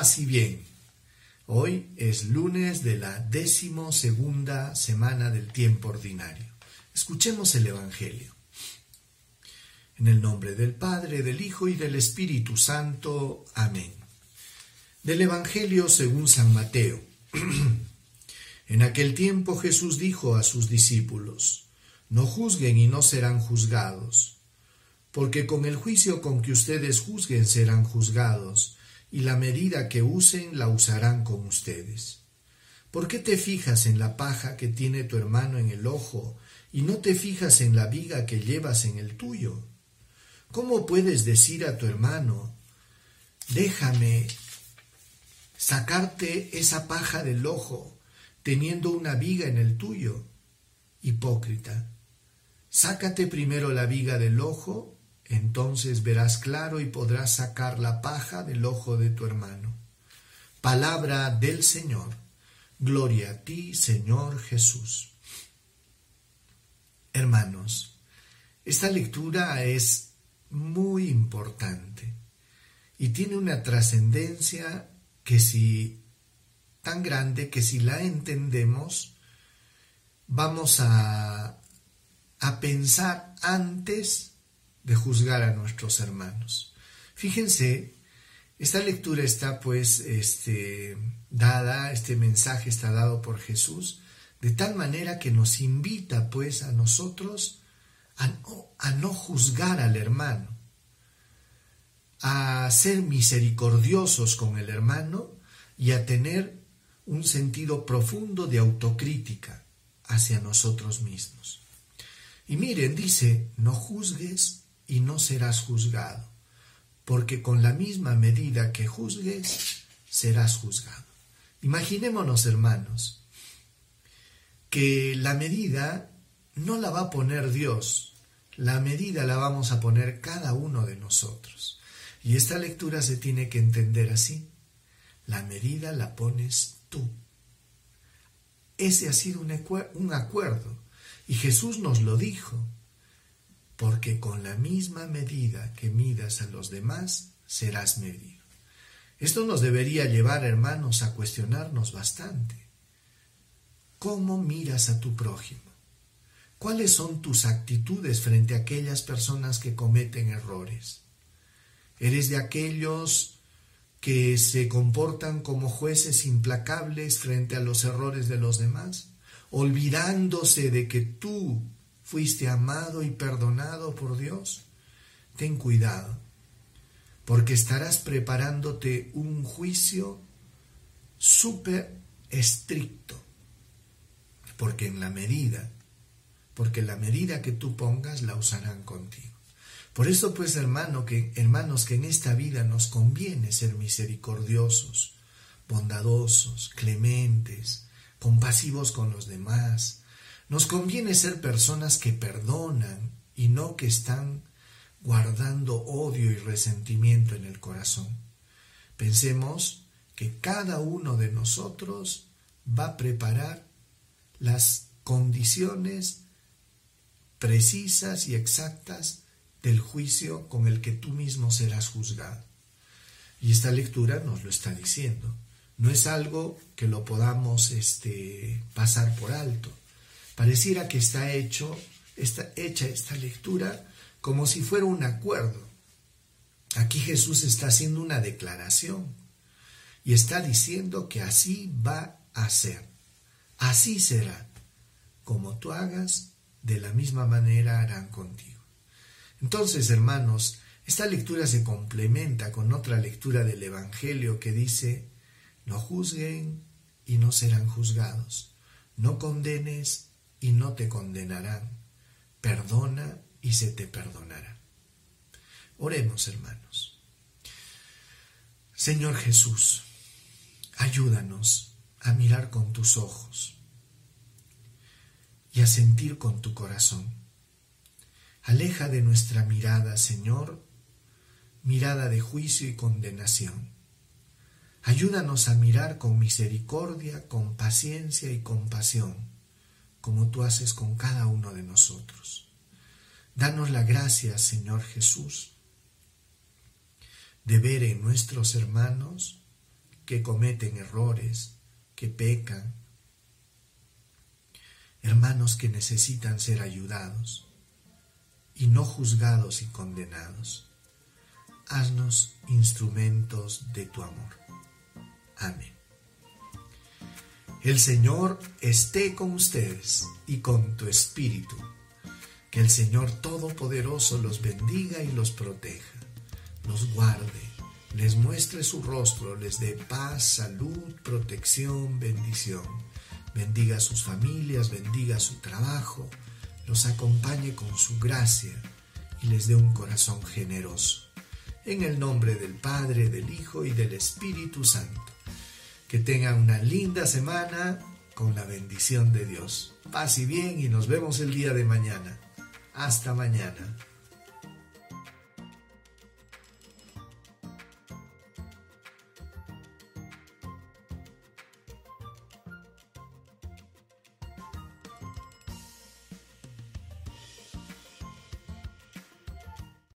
paz bien. Hoy es lunes de la décimo segunda semana del tiempo ordinario. Escuchemos el Evangelio. En el nombre del Padre, del Hijo y del Espíritu Santo. Amén. Del Evangelio según San Mateo. en aquel tiempo Jesús dijo a sus discípulos, No juzguen y no serán juzgados, porque con el juicio con que ustedes juzguen serán juzgados y la medida que usen la usarán con ustedes. ¿Por qué te fijas en la paja que tiene tu hermano en el ojo y no te fijas en la viga que llevas en el tuyo? ¿Cómo puedes decir a tu hermano, déjame sacarte esa paja del ojo teniendo una viga en el tuyo? Hipócrita, sácate primero la viga del ojo entonces verás claro y podrás sacar la paja del ojo de tu hermano. Palabra del Señor. Gloria a ti, Señor Jesús. Hermanos, esta lectura es muy importante y tiene una trascendencia que si tan grande que si la entendemos vamos a, a pensar antes de juzgar a nuestros hermanos. Fíjense, esta lectura está pues este, dada, este mensaje está dado por Jesús, de tal manera que nos invita pues a nosotros a no, a no juzgar al hermano, a ser misericordiosos con el hermano y a tener un sentido profundo de autocrítica hacia nosotros mismos. Y miren, dice, no juzgues y no serás juzgado, porque con la misma medida que juzgues, serás juzgado. Imaginémonos, hermanos, que la medida no la va a poner Dios, la medida la vamos a poner cada uno de nosotros. Y esta lectura se tiene que entender así. La medida la pones tú. Ese ha sido un acuerdo. Y Jesús nos lo dijo porque con la misma medida que midas a los demás, serás medido. Esto nos debería llevar, hermanos, a cuestionarnos bastante. ¿Cómo miras a tu prójimo? ¿Cuáles son tus actitudes frente a aquellas personas que cometen errores? ¿Eres de aquellos que se comportan como jueces implacables frente a los errores de los demás, olvidándose de que tú fuiste amado y perdonado por Dios, ten cuidado, porque estarás preparándote un juicio súper estricto, porque en la medida, porque la medida que tú pongas la usarán contigo. Por eso pues hermano que hermanos que en esta vida nos conviene ser misericordiosos, bondadosos, clementes, compasivos con los demás, nos conviene ser personas que perdonan y no que están guardando odio y resentimiento en el corazón. Pensemos que cada uno de nosotros va a preparar las condiciones precisas y exactas del juicio con el que tú mismo serás juzgado. Y esta lectura nos lo está diciendo. No es algo que lo podamos este, pasar por alto. Pareciera que está hecho, está hecha esta lectura como si fuera un acuerdo. Aquí Jesús está haciendo una declaración y está diciendo que así va a ser. Así será. Como tú hagas, de la misma manera harán contigo. Entonces, hermanos, esta lectura se complementa con otra lectura del Evangelio que dice, no juzguen y no serán juzgados, no condenes y no te condenarán. Perdona y se te perdonará. Oremos, hermanos. Señor Jesús, ayúdanos a mirar con tus ojos y a sentir con tu corazón. Aleja de nuestra mirada, Señor, mirada de juicio y condenación. Ayúdanos a mirar con misericordia, con paciencia y compasión como tú haces con cada uno de nosotros. Danos la gracia, Señor Jesús, de ver en nuestros hermanos que cometen errores, que pecan, hermanos que necesitan ser ayudados y no juzgados y condenados. Haznos instrumentos de tu amor. Amén. El Señor esté con ustedes y con tu espíritu. Que el Señor Todopoderoso los bendiga y los proteja, los guarde les muestre su rostro, les dé paz, salud, protección, bendición. Bendiga a sus familias, bendiga su trabajo, los acompañe con su gracia y les dé un corazón generoso. En el nombre del Padre, del Hijo y del Espíritu Santo. Que tengan una linda semana con la bendición de Dios. Paz y bien y nos vemos el día de mañana. Hasta mañana.